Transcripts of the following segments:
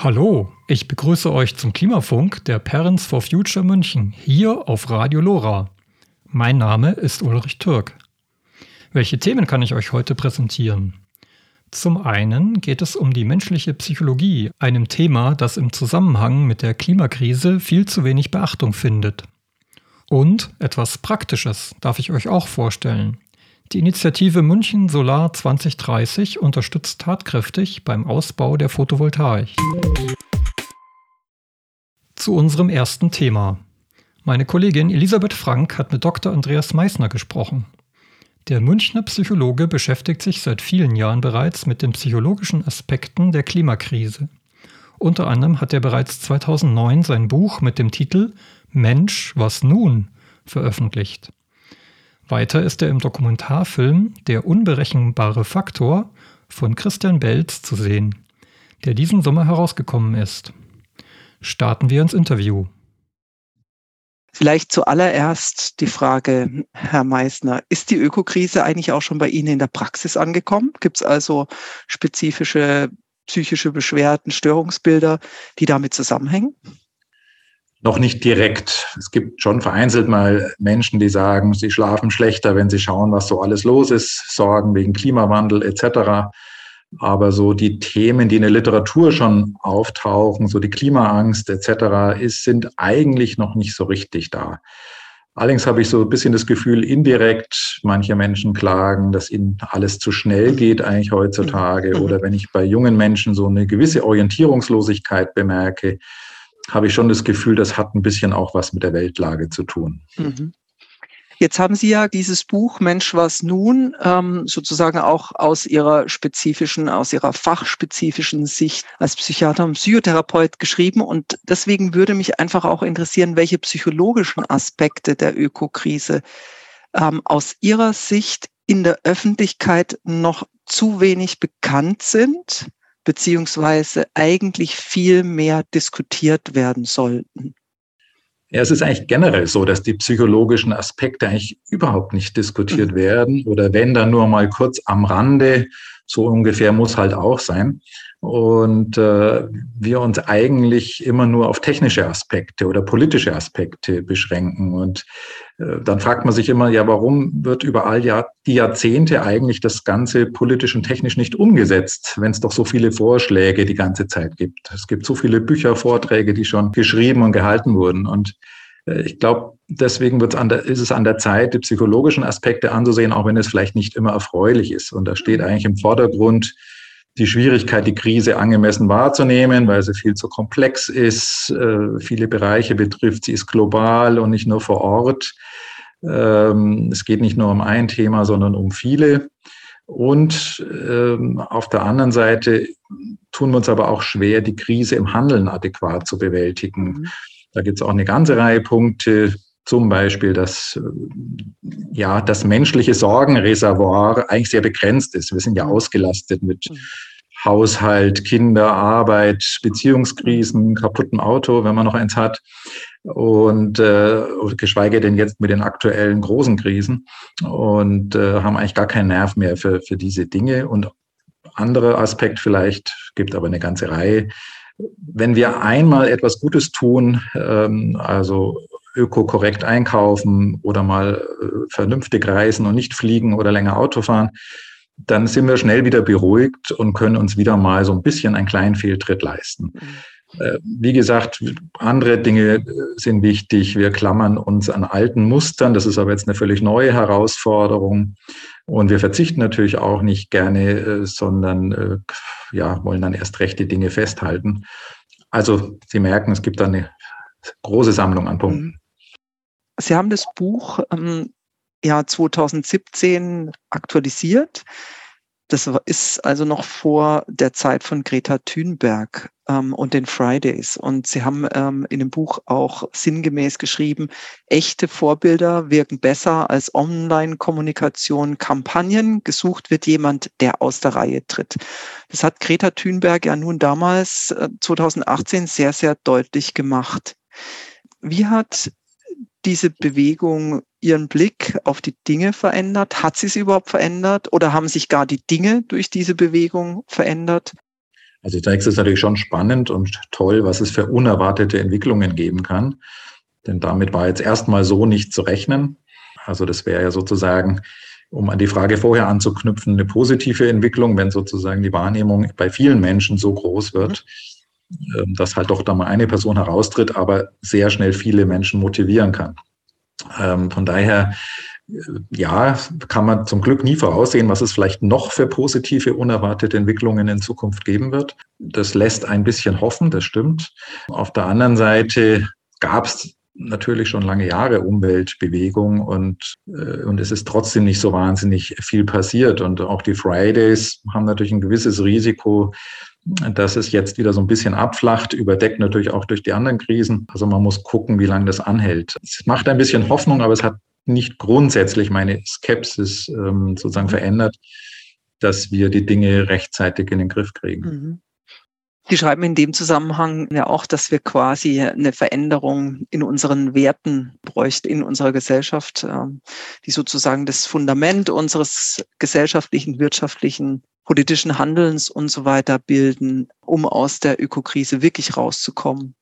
Hallo, ich begrüße euch zum Klimafunk der Parents for Future München hier auf Radio Lora. Mein Name ist Ulrich Türk. Welche Themen kann ich euch heute präsentieren? Zum einen geht es um die menschliche Psychologie, einem Thema, das im Zusammenhang mit der Klimakrise viel zu wenig Beachtung findet. Und etwas Praktisches darf ich euch auch vorstellen. Die Initiative München Solar 2030 unterstützt tatkräftig beim Ausbau der Photovoltaik. Zu unserem ersten Thema. Meine Kollegin Elisabeth Frank hat mit Dr. Andreas Meissner gesprochen. Der Münchner Psychologe beschäftigt sich seit vielen Jahren bereits mit den psychologischen Aspekten der Klimakrise. Unter anderem hat er bereits 2009 sein Buch mit dem Titel Mensch, was nun veröffentlicht. Weiter ist er im Dokumentarfilm Der unberechenbare Faktor von Christian Belz zu sehen, der diesen Sommer herausgekommen ist. Starten wir ins Interview. Vielleicht zuallererst die Frage, Herr Meissner, ist die Ökokrise eigentlich auch schon bei Ihnen in der Praxis angekommen? Gibt es also spezifische psychische Beschwerden, Störungsbilder, die damit zusammenhängen? Noch nicht direkt. Es gibt schon vereinzelt mal Menschen, die sagen, sie schlafen schlechter, wenn sie schauen, was so alles los ist, Sorgen wegen Klimawandel etc. Aber so die Themen, die in der Literatur schon auftauchen, so die Klimaangst etc., ist, sind eigentlich noch nicht so richtig da. Allerdings habe ich so ein bisschen das Gefühl, indirekt, manche Menschen klagen, dass ihnen alles zu schnell geht eigentlich heutzutage. Oder wenn ich bei jungen Menschen so eine gewisse Orientierungslosigkeit bemerke, habe ich schon das Gefühl, das hat ein bisschen auch was mit der Weltlage zu tun. Mhm. Jetzt haben Sie ja dieses Buch Mensch was nun ähm, sozusagen auch aus Ihrer spezifischen, aus Ihrer fachspezifischen Sicht als Psychiater und Psychotherapeut geschrieben. Und deswegen würde mich einfach auch interessieren, welche psychologischen Aspekte der Ökokrise ähm, aus Ihrer Sicht in der Öffentlichkeit noch zu wenig bekannt sind beziehungsweise eigentlich viel mehr diskutiert werden sollten? Ja, es ist eigentlich generell so, dass die psychologischen Aspekte eigentlich überhaupt nicht diskutiert mhm. werden oder wenn dann nur mal kurz am Rande, so ungefähr muss halt auch sein und äh, wir uns eigentlich immer nur auf technische Aspekte oder politische Aspekte beschränken. Und dann fragt man sich immer, ja, warum wird überall ja die Jahrzehnte eigentlich das Ganze politisch und technisch nicht umgesetzt, wenn es doch so viele Vorschläge die ganze Zeit gibt. Es gibt so viele Bücher, Vorträge, die schon geschrieben und gehalten wurden. Und äh, ich glaube, deswegen wird's an der, ist es an der Zeit, die psychologischen Aspekte anzusehen, auch wenn es vielleicht nicht immer erfreulich ist. Und da steht eigentlich im Vordergrund, die Schwierigkeit, die Krise angemessen wahrzunehmen, weil sie viel zu komplex ist, äh, viele Bereiche betrifft, sie ist global und nicht nur vor Ort. Ähm, es geht nicht nur um ein Thema, sondern um viele. Und ähm, auf der anderen Seite tun wir uns aber auch schwer, die Krise im Handeln adäquat zu bewältigen. Mhm. Da gibt es auch eine ganze Reihe Punkte, zum Beispiel, dass ja das menschliche Sorgenreservoir eigentlich sehr begrenzt ist. Wir sind ja mhm. ausgelastet mit mhm. Haushalt, Kinder, Arbeit, Beziehungskrisen, kaputten Auto, wenn man noch eins hat. Und äh, geschweige denn jetzt mit den aktuellen großen Krisen und äh, haben eigentlich gar keinen Nerv mehr für, für diese Dinge. Und anderer Aspekt vielleicht, gibt aber eine ganze Reihe. Wenn wir einmal etwas Gutes tun, ähm, also ökokorrekt einkaufen oder mal äh, vernünftig reisen und nicht fliegen oder länger Auto fahren, dann sind wir schnell wieder beruhigt und können uns wieder mal so ein bisschen einen kleinen Fehltritt leisten. Mhm. Äh, wie gesagt, andere Dinge äh, sind wichtig. Wir klammern uns an alten Mustern. Das ist aber jetzt eine völlig neue Herausforderung. Und wir verzichten natürlich auch nicht gerne, sondern ja, wollen dann erst recht die Dinge festhalten. Also Sie merken, es gibt da eine große Sammlung an Punkten. Mhm. Sie haben das Buch ähm, ja 2017 aktualisiert. Das ist also noch vor der Zeit von Greta Thunberg ähm, und den Fridays. Und Sie haben ähm, in dem Buch auch sinngemäß geschrieben, echte Vorbilder wirken besser als Online-Kommunikation, Kampagnen. Gesucht wird jemand, der aus der Reihe tritt. Das hat Greta Thunberg ja nun damals, äh, 2018, sehr, sehr deutlich gemacht. Wie hat diese Bewegung Ihren Blick auf die Dinge verändert? Hat sie sie überhaupt verändert oder haben sich gar die Dinge durch diese Bewegung verändert? Also zunächst ist es natürlich schon spannend und toll, was es für unerwartete Entwicklungen geben kann. Denn damit war jetzt erstmal so nicht zu rechnen. Also das wäre ja sozusagen, um an die Frage vorher anzuknüpfen, eine positive Entwicklung, wenn sozusagen die Wahrnehmung bei vielen Menschen so groß wird, mhm. Dass halt doch da mal eine Person heraustritt, aber sehr schnell viele Menschen motivieren kann. Ähm, von daher ja, kann man zum Glück nie voraussehen, was es vielleicht noch für positive, unerwartete Entwicklungen in Zukunft geben wird. Das lässt ein bisschen hoffen, das stimmt. Auf der anderen Seite gab es natürlich schon lange Jahre Umweltbewegung und, äh, und es ist trotzdem nicht so wahnsinnig viel passiert. Und auch die Fridays haben natürlich ein gewisses Risiko, dass es jetzt wieder so ein bisschen abflacht, überdeckt natürlich auch durch die anderen Krisen. Also man muss gucken, wie lange das anhält. Es macht ein bisschen Hoffnung, aber es hat nicht grundsätzlich meine Skepsis ähm, sozusagen mhm. verändert, dass wir die Dinge rechtzeitig in den Griff kriegen. Mhm. Sie schreiben in dem Zusammenhang ja auch, dass wir quasi eine Veränderung in unseren Werten bräuchten, in unserer Gesellschaft, ähm, die sozusagen das Fundament unseres gesellschaftlichen, wirtschaftlichen, politischen Handelns und so weiter bilden, um aus der Ökokrise wirklich rauszukommen.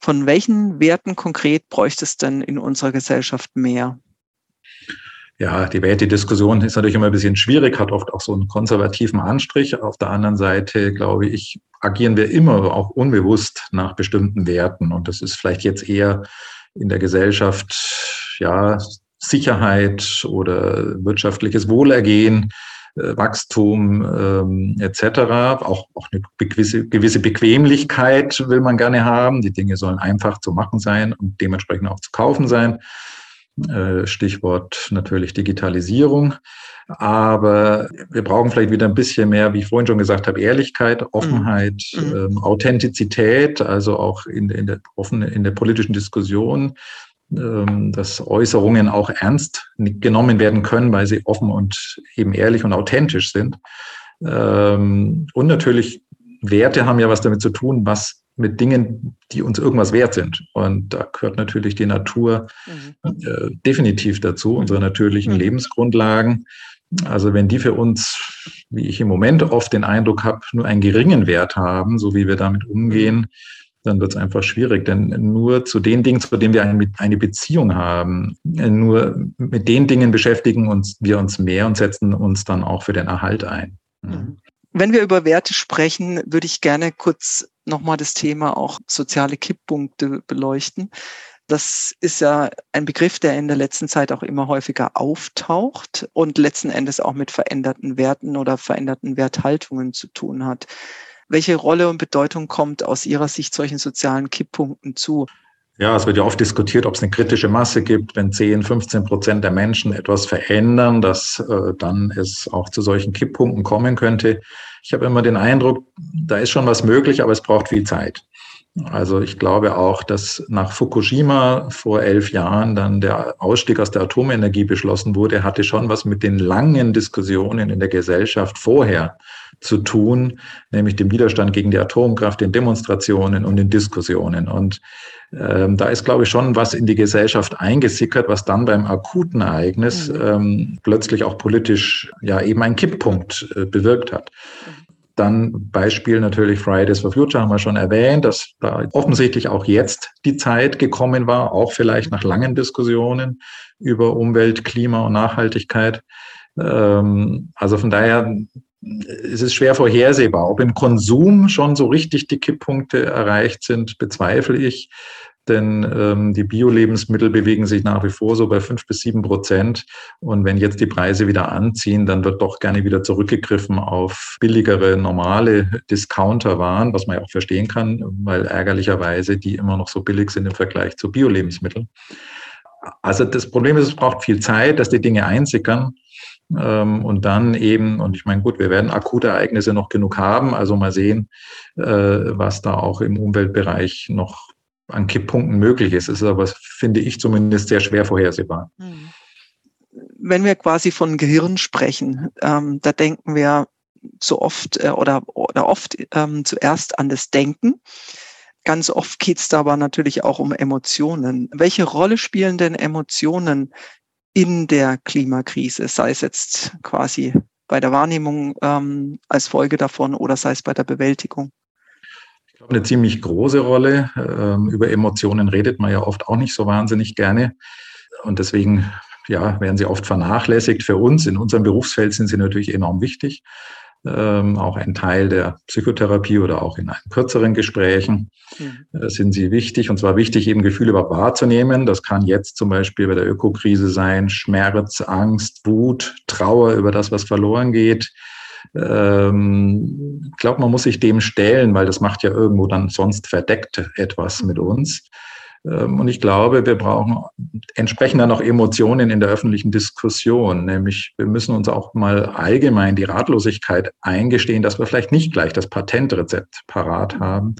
Von welchen Werten konkret bräuchte es denn in unserer Gesellschaft mehr? Ja, die Wertediskussion ist natürlich immer ein bisschen schwierig, hat oft auch so einen konservativen Anstrich. Auf der anderen Seite, glaube ich, agieren wir immer auch unbewusst nach bestimmten Werten. Und das ist vielleicht jetzt eher in der Gesellschaft, ja, Sicherheit oder wirtschaftliches Wohlergehen, äh, Wachstum ähm, etc. Auch, auch eine gewisse, gewisse Bequemlichkeit will man gerne haben. Die Dinge sollen einfach zu machen sein und dementsprechend auch zu kaufen sein. Äh, Stichwort natürlich Digitalisierung. Aber wir brauchen vielleicht wieder ein bisschen mehr, wie ich vorhin schon gesagt habe, Ehrlichkeit, Offenheit, mhm. mhm. ähm, Authentizität, also auch in, in, der, offen, in der politischen Diskussion, ähm, dass Äußerungen auch ernst genommen werden können, weil sie offen und eben ehrlich und authentisch sind. Ähm, und natürlich Werte haben ja was damit zu tun, was mit Dingen, die uns irgendwas wert sind. Und da gehört natürlich die Natur mhm. äh, definitiv dazu, unsere natürlichen mhm. Lebensgrundlagen. Also wenn die für uns, wie ich im Moment oft den Eindruck habe, nur einen geringen Wert haben, so wie wir damit umgehen, dann wird es einfach schwierig. Denn nur zu den Dingen, zu denen wir eine Beziehung haben, nur mit den Dingen beschäftigen uns, wir uns mehr und setzen uns dann auch für den Erhalt ein. Mhm. Wenn wir über Werte sprechen, würde ich gerne kurz nochmal das Thema auch soziale Kipppunkte beleuchten. Das ist ja ein Begriff, der in der letzten Zeit auch immer häufiger auftaucht und letzten Endes auch mit veränderten Werten oder veränderten Werthaltungen zu tun hat. Welche Rolle und Bedeutung kommt aus Ihrer Sicht solchen sozialen Kipppunkten zu? Ja, es wird ja oft diskutiert, ob es eine kritische Masse gibt, wenn 10, 15 Prozent der Menschen etwas verändern, dass äh, dann es auch zu solchen Kipppunkten kommen könnte. Ich habe immer den Eindruck, da ist schon was möglich, aber es braucht viel Zeit. Also ich glaube auch, dass nach Fukushima vor elf Jahren dann der Ausstieg aus der Atomenergie beschlossen wurde, hatte schon was mit den langen Diskussionen in der Gesellschaft vorher zu tun, nämlich dem Widerstand gegen die Atomkraft, den Demonstrationen und den Diskussionen. Und ähm, da ist, glaube ich, schon was in die Gesellschaft eingesickert, was dann beim akuten Ereignis mhm. ähm, plötzlich auch politisch ja eben einen Kipppunkt äh, bewirkt hat. Dann Beispiel natürlich Fridays for Future haben wir schon erwähnt, dass da offensichtlich auch jetzt die Zeit gekommen war, auch vielleicht nach langen Diskussionen über Umwelt, Klima und Nachhaltigkeit. Ähm, also von daher es ist schwer vorhersehbar. Ob im Konsum schon so richtig die Kipppunkte erreicht sind, bezweifle ich. Denn ähm, die Bio-Lebensmittel bewegen sich nach wie vor so bei fünf bis sieben Prozent. Und wenn jetzt die Preise wieder anziehen, dann wird doch gerne wieder zurückgegriffen auf billigere, normale Discounter-Waren, was man ja auch verstehen kann, weil ärgerlicherweise die immer noch so billig sind im Vergleich zu Bio-Lebensmitteln. Also das Problem ist, es braucht viel Zeit, dass die Dinge einsickern. Ähm, und dann eben, und ich meine, gut, wir werden akute Ereignisse noch genug haben, also mal sehen, äh, was da auch im Umweltbereich noch an Kipppunkten möglich ist. Es ist aber, finde ich zumindest, sehr schwer vorhersehbar. Hm. Wenn wir quasi von Gehirn sprechen, ähm, da denken wir so oft äh, oder, oder oft ähm, zuerst an das Denken. Ganz oft geht es da aber natürlich auch um Emotionen. Welche Rolle spielen denn Emotionen in der Klimakrise, sei es jetzt quasi bei der Wahrnehmung ähm, als Folge davon oder sei es bei der Bewältigung? Eine ziemlich große Rolle. Ähm, über Emotionen redet man ja oft auch nicht so wahnsinnig gerne. Und deswegen ja, werden sie oft vernachlässigt. Für uns in unserem Berufsfeld sind sie natürlich enorm wichtig. Ähm, auch ein Teil der Psychotherapie oder auch in kürzeren Gesprächen mhm. äh, sind sie wichtig. Und zwar wichtig, eben Gefühle überhaupt wahrzunehmen. Das kann jetzt zum Beispiel bei der Ökokrise sein, Schmerz, Angst, Wut, Trauer über das, was verloren geht. Ähm, ich glaube, man muss sich dem stellen, weil das macht ja irgendwo dann sonst verdeckt etwas mit uns. Ähm, und ich glaube, wir brauchen entsprechend dann auch Emotionen in der öffentlichen Diskussion. Nämlich, wir müssen uns auch mal allgemein die Ratlosigkeit eingestehen, dass wir vielleicht nicht gleich das Patentrezept parat haben.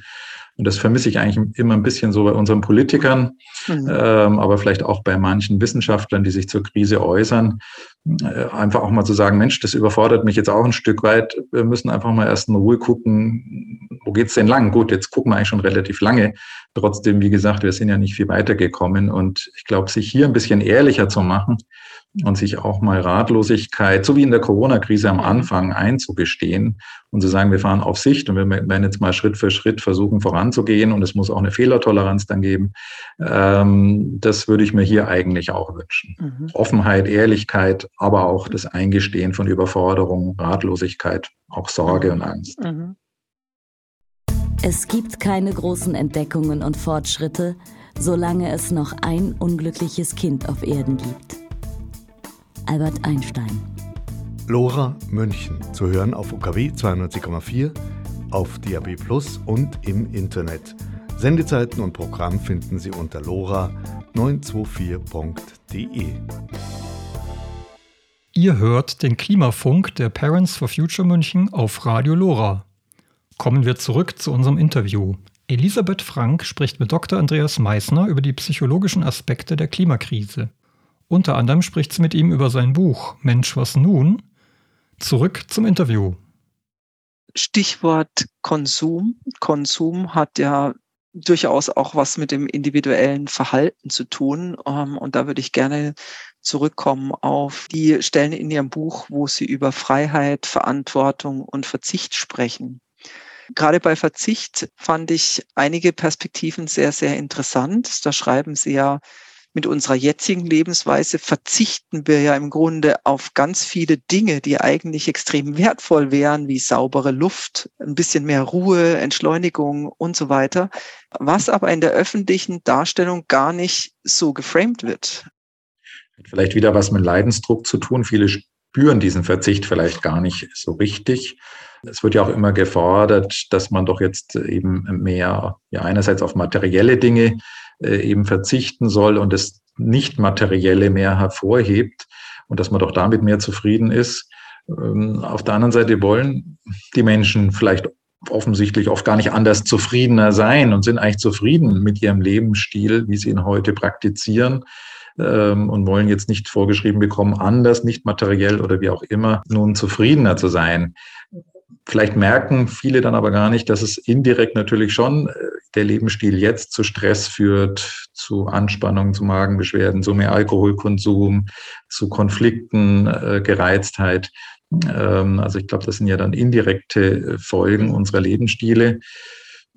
Und das vermisse ich eigentlich immer ein bisschen so bei unseren Politikern, mhm. ähm, aber vielleicht auch bei manchen Wissenschaftlern, die sich zur Krise äußern. Äh, einfach auch mal zu sagen, Mensch, das überfordert mich jetzt auch ein Stück weit. Wir müssen einfach mal erst in Ruhe gucken, wo geht's denn lang? Gut, jetzt gucken wir eigentlich schon relativ lange. Trotzdem, wie gesagt, wir sind ja nicht viel weitergekommen. Und ich glaube, sich hier ein bisschen ehrlicher zu machen, und sich auch mal Ratlosigkeit, so wie in der Corona-Krise am Anfang einzugestehen und zu sagen, wir fahren auf Sicht und wir werden jetzt mal Schritt für Schritt versuchen voranzugehen und es muss auch eine Fehlertoleranz dann geben. Ähm, das würde ich mir hier eigentlich auch wünschen. Mhm. Offenheit, Ehrlichkeit, aber auch das Eingestehen von Überforderung, Ratlosigkeit, auch Sorge und Angst. Mhm. Es gibt keine großen Entdeckungen und Fortschritte, solange es noch ein unglückliches Kind auf Erden gibt. Albert Einstein. Lora München zu hören auf UKW 92,4, auf DAB Plus und im Internet. Sendezeiten und Programm finden Sie unter lora924.de. Ihr hört den Klimafunk der Parents for Future München auf Radio Lora. Kommen wir zurück zu unserem Interview. Elisabeth Frank spricht mit Dr. Andreas Meissner über die psychologischen Aspekte der Klimakrise. Unter anderem spricht sie mit ihm über sein Buch Mensch, was nun? Zurück zum Interview. Stichwort Konsum. Konsum hat ja durchaus auch was mit dem individuellen Verhalten zu tun. Ähm, und da würde ich gerne zurückkommen auf die Stellen in Ihrem Buch, wo Sie über Freiheit, Verantwortung und Verzicht sprechen. Gerade bei Verzicht fand ich einige Perspektiven sehr, sehr interessant. Da schreiben Sie ja, mit unserer jetzigen Lebensweise verzichten wir ja im Grunde auf ganz viele Dinge, die eigentlich extrem wertvoll wären, wie saubere Luft, ein bisschen mehr Ruhe, Entschleunigung und so weiter, was aber in der öffentlichen Darstellung gar nicht so geframed wird. Vielleicht wieder was mit Leidensdruck zu tun. Viele spüren diesen Verzicht vielleicht gar nicht so richtig. Es wird ja auch immer gefordert, dass man doch jetzt eben mehr, ja, einerseits auf materielle Dinge äh, eben verzichten soll und das Nicht-Materielle mehr hervorhebt und dass man doch damit mehr zufrieden ist. Ähm, auf der anderen Seite wollen die Menschen vielleicht offensichtlich oft gar nicht anders zufriedener sein und sind eigentlich zufrieden mit ihrem Lebensstil, wie sie ihn heute praktizieren ähm, und wollen jetzt nicht vorgeschrieben bekommen, anders, nicht materiell oder wie auch immer, nun zufriedener zu sein. Vielleicht merken viele dann aber gar nicht, dass es indirekt natürlich schon äh, der Lebensstil jetzt zu Stress führt, zu Anspannung, zu Magenbeschwerden, zu mehr Alkoholkonsum, zu Konflikten, äh, Gereiztheit. Ähm, also ich glaube, das sind ja dann indirekte Folgen unserer Lebensstile.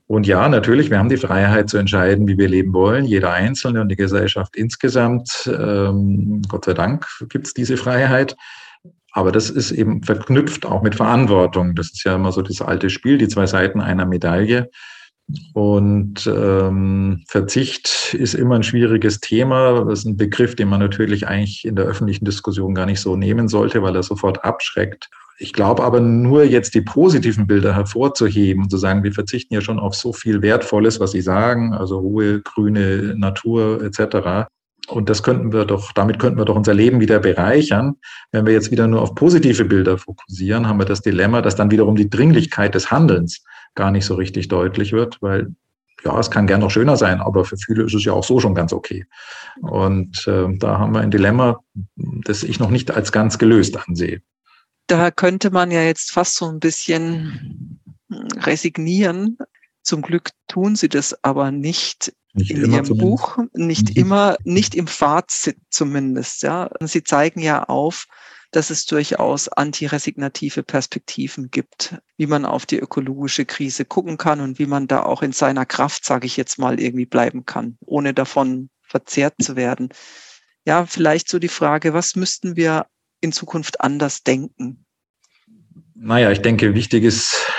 Und ja, natürlich, wir haben die Freiheit zu entscheiden, wie wir leben wollen, jeder Einzelne und die Gesellschaft insgesamt. Ähm, Gott sei Dank gibt es diese Freiheit. Aber das ist eben verknüpft auch mit Verantwortung. Das ist ja immer so das alte Spiel, die zwei Seiten einer Medaille. Und ähm, Verzicht ist immer ein schwieriges Thema. Das ist ein Begriff, den man natürlich eigentlich in der öffentlichen Diskussion gar nicht so nehmen sollte, weil er sofort abschreckt. Ich glaube aber nur jetzt die positiven Bilder hervorzuheben und zu sagen, wir verzichten ja schon auf so viel Wertvolles, was Sie sagen, also Ruhe, grüne Natur etc. Und das könnten wir doch, damit könnten wir doch unser Leben wieder bereichern. Wenn wir jetzt wieder nur auf positive Bilder fokussieren, haben wir das Dilemma, dass dann wiederum die Dringlichkeit des Handelns gar nicht so richtig deutlich wird, weil ja, es kann gern noch schöner sein, aber für viele ist es ja auch so schon ganz okay. Und äh, da haben wir ein Dilemma, das ich noch nicht als ganz gelöst ansehe. Da könnte man ja jetzt fast so ein bisschen resignieren. Zum Glück tun sie das aber nicht, nicht in ihrem zumindest. Buch, nicht mhm. immer, nicht im Fazit zumindest. Ja, sie zeigen ja auf, dass es durchaus antiresignative Perspektiven gibt, wie man auf die ökologische Krise gucken kann und wie man da auch in seiner Kraft, sage ich jetzt mal, irgendwie bleiben kann, ohne davon verzehrt zu werden. Ja, vielleicht so die Frage, was müssten wir in Zukunft anders denken? Naja, ich denke, wichtig ist,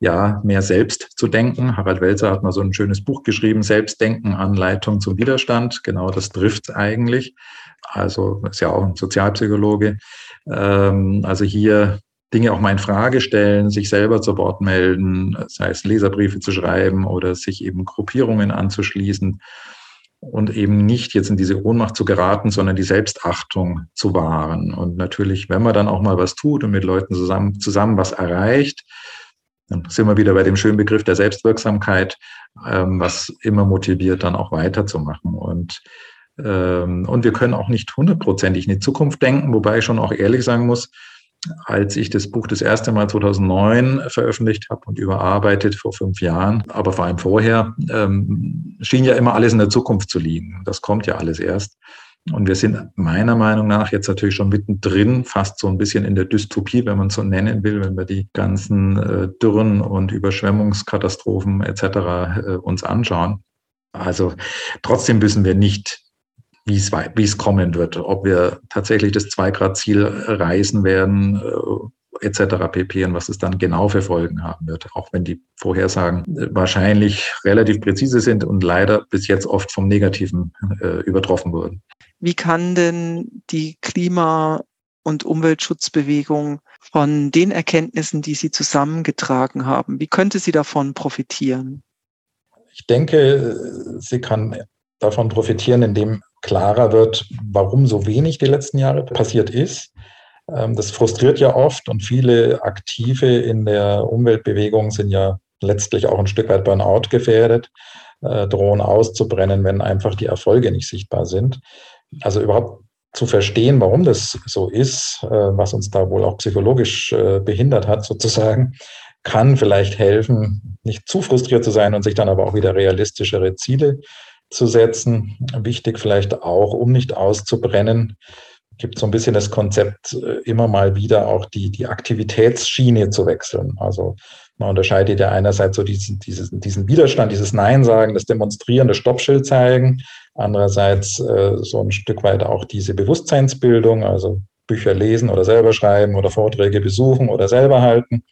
ja, mehr selbst zu denken. Harald Welzer hat mal so ein schönes Buch geschrieben, Selbstdenken, Anleitung zum Widerstand. Genau das trifft eigentlich. Also ist ja auch ein Sozialpsychologe. Ähm, also hier Dinge auch mal in Frage stellen, sich selber zu Wort melden, sei es Leserbriefe zu schreiben oder sich eben Gruppierungen anzuschließen und eben nicht jetzt in diese Ohnmacht zu geraten, sondern die Selbstachtung zu wahren. Und natürlich, wenn man dann auch mal was tut und mit Leuten zusammen, zusammen was erreicht, dann sind wir wieder bei dem schönen Begriff der Selbstwirksamkeit, ähm, was immer motiviert, dann auch weiterzumachen. Und, ähm, und wir können auch nicht hundertprozentig in die Zukunft denken, wobei ich schon auch ehrlich sagen muss, als ich das Buch das erste Mal 2009 veröffentlicht habe und überarbeitet vor fünf Jahren, aber vor allem vorher, ähm, schien ja immer alles in der Zukunft zu liegen. Das kommt ja alles erst. Und wir sind meiner Meinung nach jetzt natürlich schon mittendrin, fast so ein bisschen in der Dystopie, wenn man so nennen will, wenn wir die ganzen äh, Dürren und Überschwemmungskatastrophen etc. Äh, uns anschauen. Also trotzdem wissen wir nicht, wie es, kommen wird, ob wir tatsächlich das Zwei-Grad-Ziel reißen werden, äh, etc. pp. und was es dann genau für Folgen haben wird, auch wenn die Vorhersagen äh, wahrscheinlich relativ präzise sind und leider bis jetzt oft vom Negativen äh, übertroffen wurden. Wie kann denn die Klima- und Umweltschutzbewegung von den Erkenntnissen, die Sie zusammengetragen haben, wie könnte sie davon profitieren? Ich denke, sie kann davon profitieren, indem klarer wird, warum so wenig die letzten Jahre passiert ist. Ähm, das frustriert ja oft und viele Aktive in der Umweltbewegung sind ja letztlich auch ein Stück weit Burnout gefährdet, äh, drohen auszubrennen, wenn einfach die Erfolge nicht sichtbar sind. Also überhaupt zu verstehen, warum das so ist, äh, was uns da wohl auch psychologisch äh, behindert hat, sozusagen, kann vielleicht helfen, nicht zu frustriert zu sein und sich dann aber auch wieder realistischere Ziele zu setzen. Wichtig vielleicht auch, um nicht auszubrennen, gibt so ein bisschen das Konzept, äh, immer mal wieder auch die, die Aktivitätsschiene zu wechseln. Also man unterscheidet ja einerseits so diesen, diesen, diesen Widerstand, dieses Nein sagen, das Demonstrieren, das Stoppschild zeigen. Andererseits äh, so ein Stück weit auch diese Bewusstseinsbildung, also Bücher lesen oder selber schreiben oder Vorträge besuchen oder selber halten.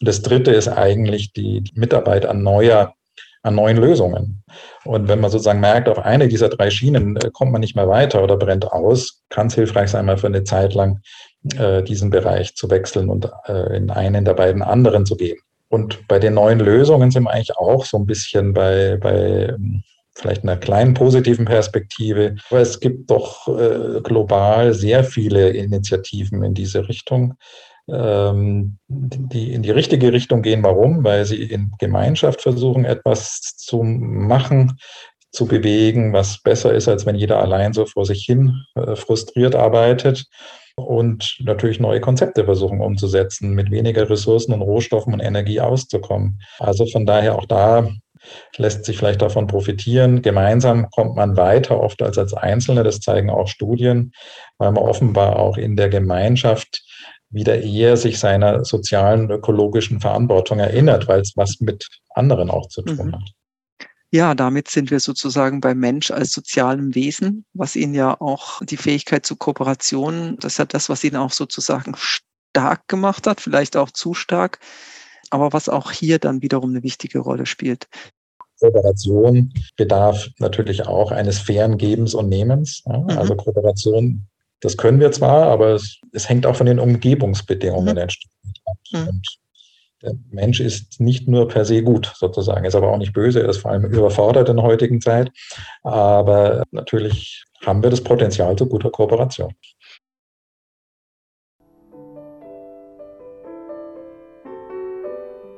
Und das Dritte ist eigentlich die, die Mitarbeit an neuer an neuen Lösungen. Und wenn man sozusagen merkt, auf eine dieser drei Schienen äh, kommt man nicht mehr weiter oder brennt aus, kann es hilfreich sein, mal für eine Zeit lang äh, diesen Bereich zu wechseln und äh, in einen der beiden anderen zu gehen. Und bei den neuen Lösungen sind wir eigentlich auch so ein bisschen bei, bei ähm, vielleicht einer kleinen positiven Perspektive. Aber es gibt doch äh, global sehr viele Initiativen in diese Richtung ähm, die in die richtige Richtung gehen. Warum? Weil sie in Gemeinschaft versuchen, etwas zu machen, zu bewegen, was besser ist, als wenn jeder allein so vor sich hin äh, frustriert arbeitet und natürlich neue Konzepte versuchen umzusetzen, mit weniger Ressourcen und Rohstoffen und Energie auszukommen. Also von daher auch da lässt sich vielleicht davon profitieren. Gemeinsam kommt man weiter oft als als Einzelne, das zeigen auch Studien, weil man offenbar auch in der Gemeinschaft wieder eher sich seiner sozialen, ökologischen Verantwortung erinnert, weil es was mit anderen auch zu tun mhm. hat. Ja, damit sind wir sozusagen beim Mensch als sozialem Wesen, was ihn ja auch die Fähigkeit zur Kooperation, das ist ja das, was ihn auch sozusagen stark gemacht hat, vielleicht auch zu stark, aber was auch hier dann wiederum eine wichtige Rolle spielt. Kooperation bedarf natürlich auch eines fairen Gebens und Nehmens. Ja? Mhm. Also Kooperation das können wir zwar, aber es, es hängt auch von den Umgebungsbedingungen mhm. mhm. Und der Mensch ist nicht nur per se gut, sozusagen, ist aber auch nicht böse, er ist vor allem überfordert in der heutigen Zeit. Aber natürlich haben wir das Potenzial zu guter Kooperation.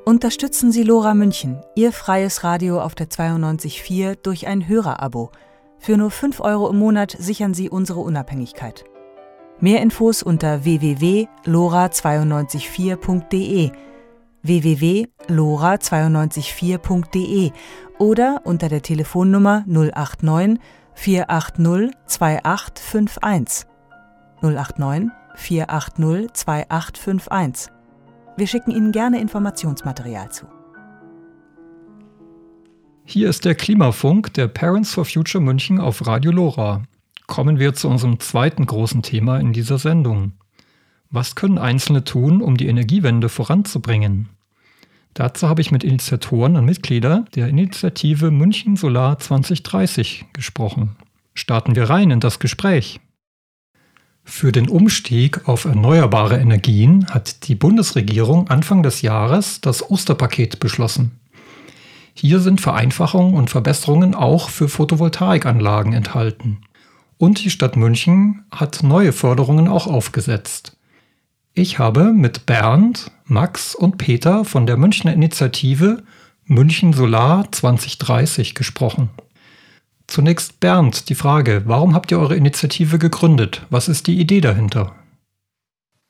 Unterstützen Sie Lora München, Ihr freies Radio auf der 92.4 durch ein Hörerabo. Für nur 5 Euro im Monat sichern Sie unsere Unabhängigkeit. Mehr Infos unter www.lora924.de www.lora924.de oder unter der Telefonnummer 089 480 2851 089 480 2851. Wir schicken Ihnen gerne Informationsmaterial zu. Hier ist der Klimafunk der Parents for Future München auf Radio Lora. Kommen wir zu unserem zweiten großen Thema in dieser Sendung. Was können Einzelne tun, um die Energiewende voranzubringen? Dazu habe ich mit Initiatoren und Mitgliedern der Initiative München Solar 2030 gesprochen. Starten wir rein in das Gespräch. Für den Umstieg auf erneuerbare Energien hat die Bundesregierung Anfang des Jahres das Osterpaket beschlossen. Hier sind Vereinfachungen und Verbesserungen auch für Photovoltaikanlagen enthalten. Und die Stadt München hat neue Förderungen auch aufgesetzt. Ich habe mit Bernd, Max und Peter von der Münchner Initiative München Solar 2030 gesprochen. Zunächst Bernd, die Frage, warum habt ihr eure Initiative gegründet? Was ist die Idee dahinter?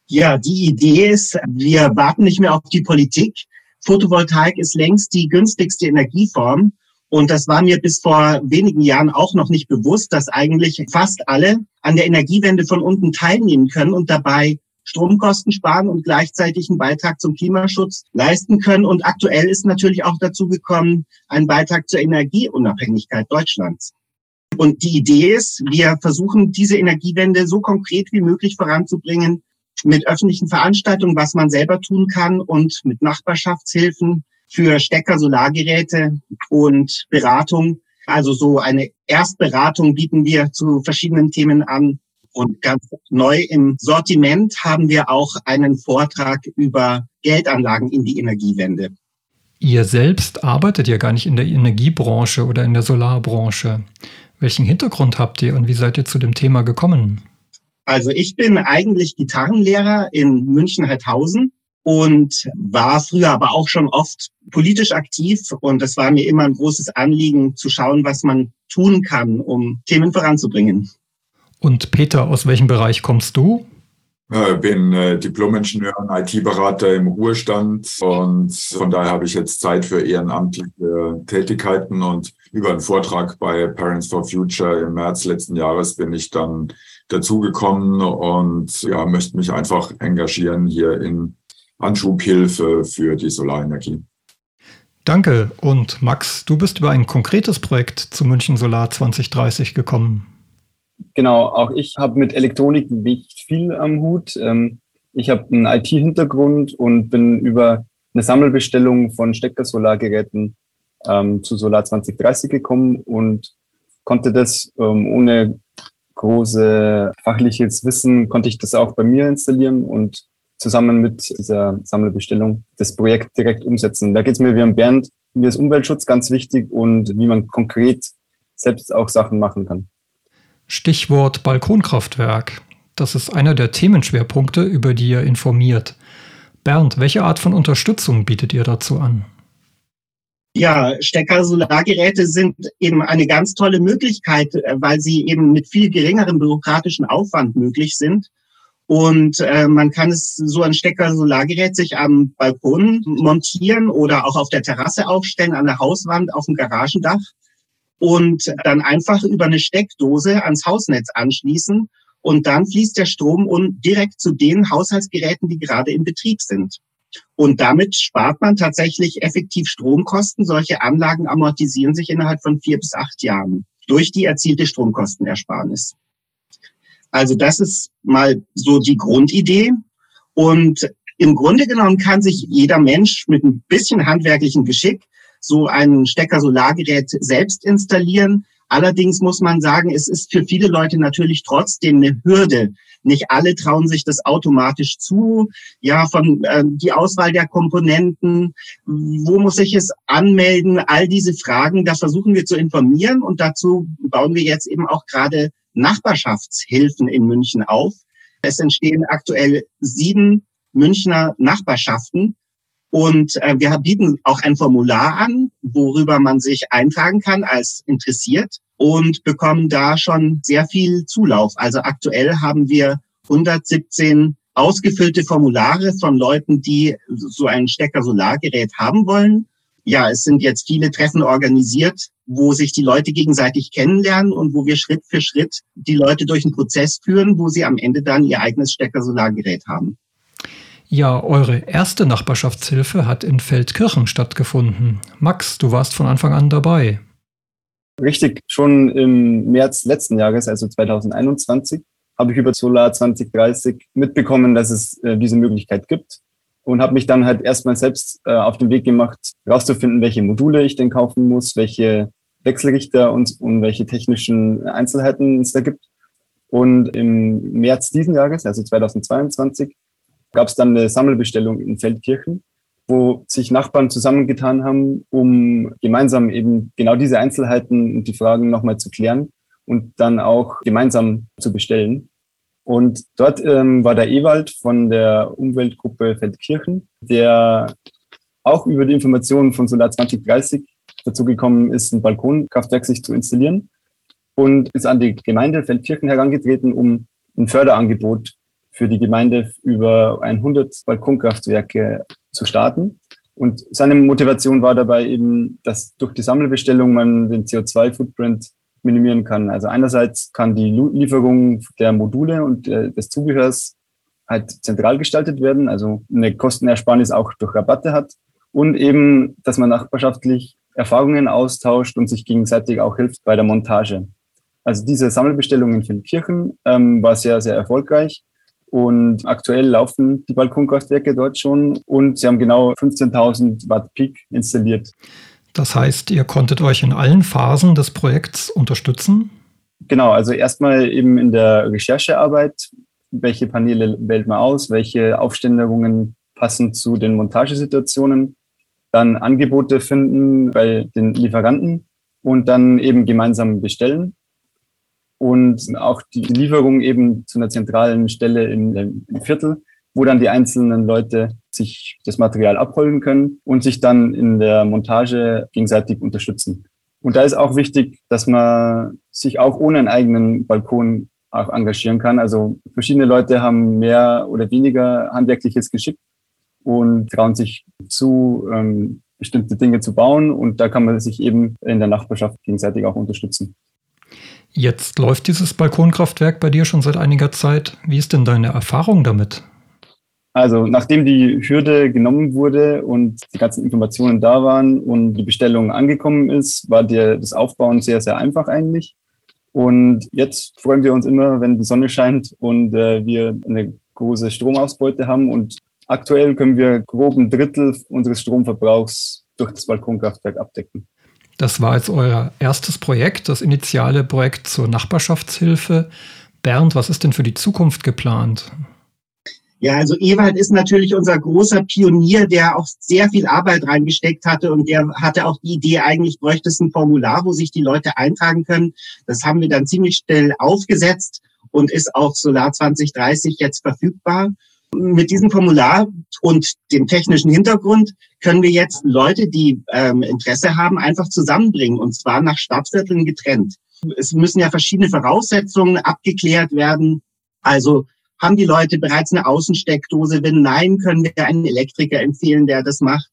Ja, die Idee ist, wir warten nicht mehr auf die Politik. Photovoltaik ist längst die günstigste Energieform. Und das war mir bis vor wenigen Jahren auch noch nicht bewusst, dass eigentlich fast alle an der Energiewende von unten teilnehmen können und dabei Stromkosten sparen und gleichzeitig einen Beitrag zum Klimaschutz leisten können. Und aktuell ist natürlich auch dazu gekommen, ein Beitrag zur Energieunabhängigkeit Deutschlands. Und die Idee ist, wir versuchen, diese Energiewende so konkret wie möglich voranzubringen mit öffentlichen Veranstaltungen, was man selber tun kann und mit Nachbarschaftshilfen für Stecker, Solargeräte und Beratung. Also so eine Erstberatung bieten wir zu verschiedenen Themen an und ganz neu im Sortiment haben wir auch einen Vortrag über Geldanlagen in die Energiewende. Ihr selbst arbeitet ja gar nicht in der Energiebranche oder in der Solarbranche. Welchen Hintergrund habt ihr und wie seid ihr zu dem Thema gekommen? Also ich bin eigentlich Gitarrenlehrer in München-Heidhausen und war früher aber auch schon oft politisch aktiv und es war mir immer ein großes Anliegen zu schauen, was man tun kann, um Themen voranzubringen. Und Peter, aus welchem Bereich kommst du? Ich bin äh, Diplom-Ingenieur und IT-Berater im Ruhestand und von daher habe ich jetzt Zeit für ehrenamtliche Tätigkeiten und über einen Vortrag bei Parents for Future im März letzten Jahres bin ich dann dazugekommen und ja, möchte mich einfach engagieren hier in Anschubhilfe für die Solarenergie. Danke. Und Max, du bist über ein konkretes Projekt zu München Solar 2030 gekommen. Genau, auch ich habe mit Elektronik nicht viel am Hut. Ähm, ich habe einen IT-Hintergrund und bin über eine Sammelbestellung von Stecker-Solargeräten ähm, zu Solar 2030 gekommen und konnte das ähm, ohne große fachliches Wissen, konnte ich das auch bei mir installieren und zusammen mit dieser Sammelbestellung das Projekt direkt umsetzen. Da geht es mir wie am Bernd, mir ist Umweltschutz ganz wichtig und wie man konkret selbst auch Sachen machen kann. Stichwort Balkonkraftwerk. Das ist einer der Themenschwerpunkte, über die ihr informiert. Bernd, welche Art von Unterstützung bietet ihr dazu an? Ja, Stecker-Solargeräte sind eben eine ganz tolle Möglichkeit, äh, weil sie eben mit viel geringerem bürokratischen Aufwand möglich sind. Und äh, man kann es so ein Stecker-Solargerät sich am Balkon montieren oder auch auf der Terrasse aufstellen, an der Hauswand, auf dem Garagendach und dann einfach über eine Steckdose ans Hausnetz anschließen und dann fließt der Strom und direkt zu den Haushaltsgeräten, die gerade in Betrieb sind. Und damit spart man tatsächlich effektiv Stromkosten. Solche Anlagen amortisieren sich innerhalb von vier bis acht Jahren durch die erzielte Stromkostenersparnis. Also das ist mal so die Grundidee. Und im Grunde genommen kann sich jeder Mensch mit ein bisschen handwerklichen Geschick so ein Stecker-Solargerät selbst installieren. Allerdings muss man sagen, es ist für viele Leute natürlich trotzdem eine Hürde. Nicht alle trauen sich das automatisch zu. Ja, von äh, die Auswahl der Komponenten, wo muss ich es anmelden, all diese Fragen, da versuchen wir zu informieren und dazu bauen wir jetzt eben auch gerade Nachbarschaftshilfen in München auf. Es entstehen aktuell sieben Münchner Nachbarschaften, und äh, wir bieten auch ein Formular an, worüber man sich eintragen kann als interessiert und bekommen da schon sehr viel Zulauf. Also aktuell haben wir 117 ausgefüllte Formulare von Leuten, die so ein Stecker-Solargerät haben wollen. ja, es sind jetzt viele Treffen organisiert, wo sich die Leute gegenseitig kennenlernen und wo wir Schritt für Schritt die Leute durch einen Prozess führen, wo sie am Ende dann ihr eigenes Stecker-Solargerät haben. Ja, eure erste Nachbarschaftshilfe hat in Feldkirchen stattgefunden. Max, du warst von Anfang an dabei. Richtig, schon im März letzten Jahres, also 2021, habe ich über Solar 2030 mitbekommen, dass es äh, diese Möglichkeit gibt und habe mich dann halt erstmal selbst äh, auf den Weg gemacht, herauszufinden, welche Module ich denn kaufen muss, welche Wechselrichter und, und welche technischen Einzelheiten es da gibt. Und im März diesen Jahres, also 2022, gab es dann eine Sammelbestellung in Feldkirchen, wo sich Nachbarn zusammengetan haben, um gemeinsam eben genau diese Einzelheiten und die Fragen nochmal zu klären und dann auch gemeinsam zu bestellen. Und dort ähm, war der Ewald von der Umweltgruppe Feldkirchen, der auch über die Informationen von Solar 2030 dazu gekommen ist, ein Balkonkraftwerk sich zu installieren und ist an die Gemeinde Feldkirchen herangetreten, um ein Förderangebot für die Gemeinde über 100 Balkonkraftwerke zu starten. Und seine Motivation war dabei eben, dass durch die Sammelbestellung man den CO2-Footprint minimieren kann. Also einerseits kann die Lieferung der Module und äh, des Zubehörs halt zentral gestaltet werden, also eine Kostenersparnis auch durch Rabatte hat und eben, dass man nachbarschaftlich Erfahrungen austauscht und sich gegenseitig auch hilft bei der Montage. Also diese Sammelbestellung in Feldkirchen ähm, war sehr, sehr erfolgreich und aktuell laufen die Balkonkraftwerke dort schon und sie haben genau 15.000 Watt Peak installiert. Das heißt, ihr konntet euch in allen Phasen des Projekts unterstützen? Genau, also erstmal eben in der Recherchearbeit, welche Paneele wählt man aus, welche Aufständerungen passen zu den Montagesituationen, dann Angebote finden bei den Lieferanten und dann eben gemeinsam bestellen und auch die Lieferung eben zu einer zentralen Stelle im, im Viertel, wo dann die einzelnen Leute sich das Material abholen können und sich dann in der Montage gegenseitig unterstützen. Und da ist auch wichtig, dass man sich auch ohne einen eigenen Balkon auch engagieren kann. Also verschiedene Leute haben mehr oder weniger handwerkliches Geschick und trauen sich zu, ähm, bestimmte Dinge zu bauen. Und da kann man sich eben in der Nachbarschaft gegenseitig auch unterstützen. Jetzt läuft dieses Balkonkraftwerk bei dir schon seit einiger Zeit. Wie ist denn deine Erfahrung damit? Also nachdem die Hürde genommen wurde und die ganzen Informationen da waren und die Bestellung angekommen ist, war der, das Aufbauen sehr, sehr einfach eigentlich. Und jetzt freuen wir uns immer, wenn die Sonne scheint und äh, wir eine große Stromausbeute haben. Und aktuell können wir grob ein Drittel unseres Stromverbrauchs durch das Balkonkraftwerk abdecken. Das war jetzt euer erstes Projekt, das initiale Projekt zur Nachbarschaftshilfe. Bernd, was ist denn für die Zukunft geplant? Ja, also Ewald ist natürlich unser großer Pionier, der auch sehr viel Arbeit reingesteckt hatte und der hatte auch die Idee, eigentlich bräuchte es ein Formular, wo sich die Leute eintragen können. Das haben wir dann ziemlich schnell aufgesetzt und ist auf Solar 2030 jetzt verfügbar mit diesem Formular und dem technischen Hintergrund können wir jetzt Leute, die ähm, Interesse haben, einfach zusammenbringen und zwar nach Stadtvierteln getrennt. Es müssen ja verschiedene Voraussetzungen abgeklärt werden. Also haben die Leute bereits eine Außensteckdose? Wenn nein, können wir einen Elektriker empfehlen, der das macht.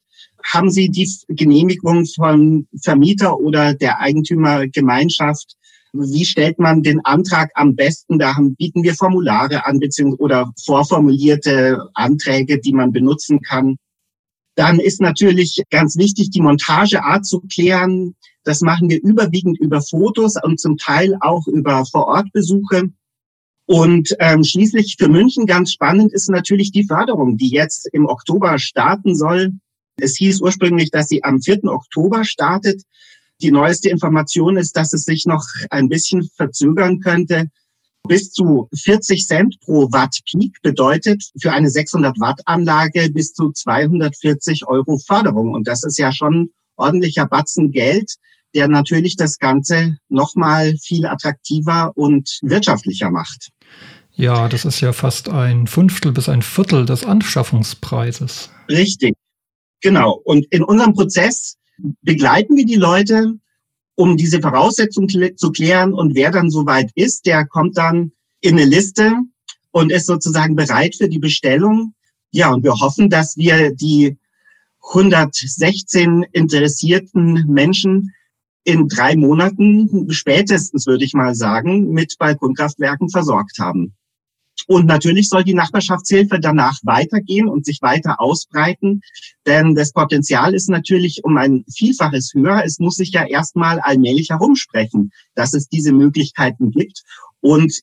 Haben sie die Genehmigung von Vermieter oder der Eigentümergemeinschaft? Wie stellt man den Antrag am besten? Da haben, bieten wir Formulare an, beziehungsweise oder vorformulierte Anträge, die man benutzen kann. Dann ist natürlich ganz wichtig, die Montageart zu klären. Das machen wir überwiegend über Fotos und zum Teil auch über Vorortbesuche. Und ähm, schließlich für München ganz spannend ist natürlich die Förderung, die jetzt im Oktober starten soll. Es hieß ursprünglich, dass sie am 4. Oktober startet. Die neueste Information ist, dass es sich noch ein bisschen verzögern könnte. Bis zu 40 Cent pro Watt Peak bedeutet für eine 600 Watt Anlage bis zu 240 Euro Förderung. Und das ist ja schon ordentlicher Batzen Geld, der natürlich das Ganze nochmal viel attraktiver und wirtschaftlicher macht. Ja, das ist ja fast ein Fünftel bis ein Viertel des Anschaffungspreises. Richtig, genau. Und in unserem Prozess begleiten wir die Leute, um diese Voraussetzungen zu klären. Und wer dann soweit ist, der kommt dann in eine Liste und ist sozusagen bereit für die Bestellung. Ja, und wir hoffen, dass wir die 116 interessierten Menschen in drei Monaten spätestens, würde ich mal sagen, mit Balkonkraftwerken versorgt haben. Und natürlich soll die Nachbarschaftshilfe danach weitergehen und sich weiter ausbreiten, denn das Potenzial ist natürlich um ein Vielfaches höher. Es muss sich ja erstmal allmählich herumsprechen, dass es diese Möglichkeiten gibt. Und